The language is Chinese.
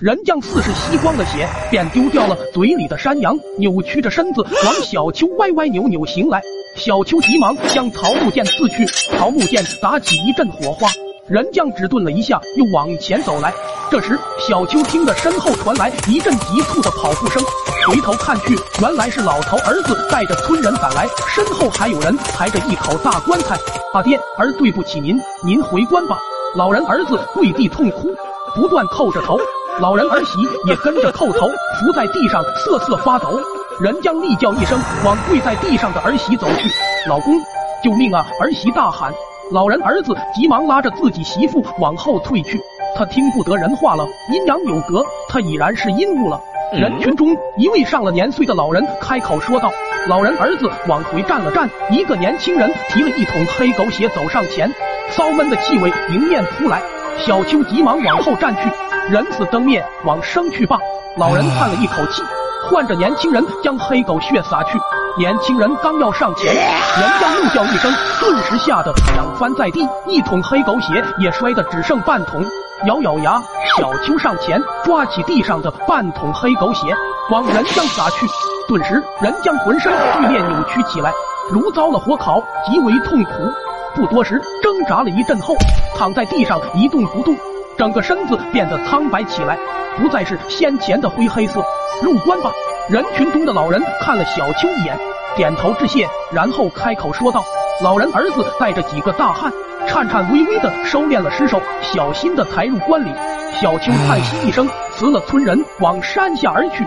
人将似是吸光了血，便丢掉了嘴里的山羊，扭曲着身子往小丘歪歪扭扭行来。小丘急忙将桃木剑刺去，桃木剑打起一阵火花。人将只顿了一下，又往前走来。这时，小丘听得身后传来一阵急促的跑步声，回头看去，原来是老头儿子带着村人赶来，身后还有人抬着一口大棺材。阿爹，儿对不起您，您回关吧。老人儿子跪地痛哭，不断叩着头。老人儿媳也跟着叩头，伏在地上瑟瑟发抖。人将厉叫一声，往跪在地上的儿媳走去。老公，救命啊！儿媳大喊。老人儿子急忙拉着自己媳妇往后退去。他听不得人话了，阴阳有隔，他已然是阴物了。人群中一位上了年岁的老人开口说道：“老人儿子往回站了站，一个年轻人提了一桶黑狗血走上前，骚闷的气味迎面扑来。小秋急忙往后站去。人死灯灭，往生去吧。老人叹了一口气，唤着年轻人将黑狗血洒去。年轻人刚要上前，人将怒叫一声，顿时吓得仰翻在地，一桶黑狗血也摔得只剩半桶。咬咬牙，小秋上前抓起地上的半桶黑狗血，往人将撒去。顿时，人将浑身剧烈扭曲起来，如遭了火烤，极为痛苦。不多时，挣扎了一阵后，躺在地上一动不动。整个身子变得苍白起来，不再是先前的灰黑色。入关吧！人群中的老人看了小秋一眼，点头致谢，然后开口说道：“老人儿子带着几个大汉，颤颤巍巍的收敛了尸首，小心的抬入棺里。”小秋叹息一声，辞了村人，往山下而去。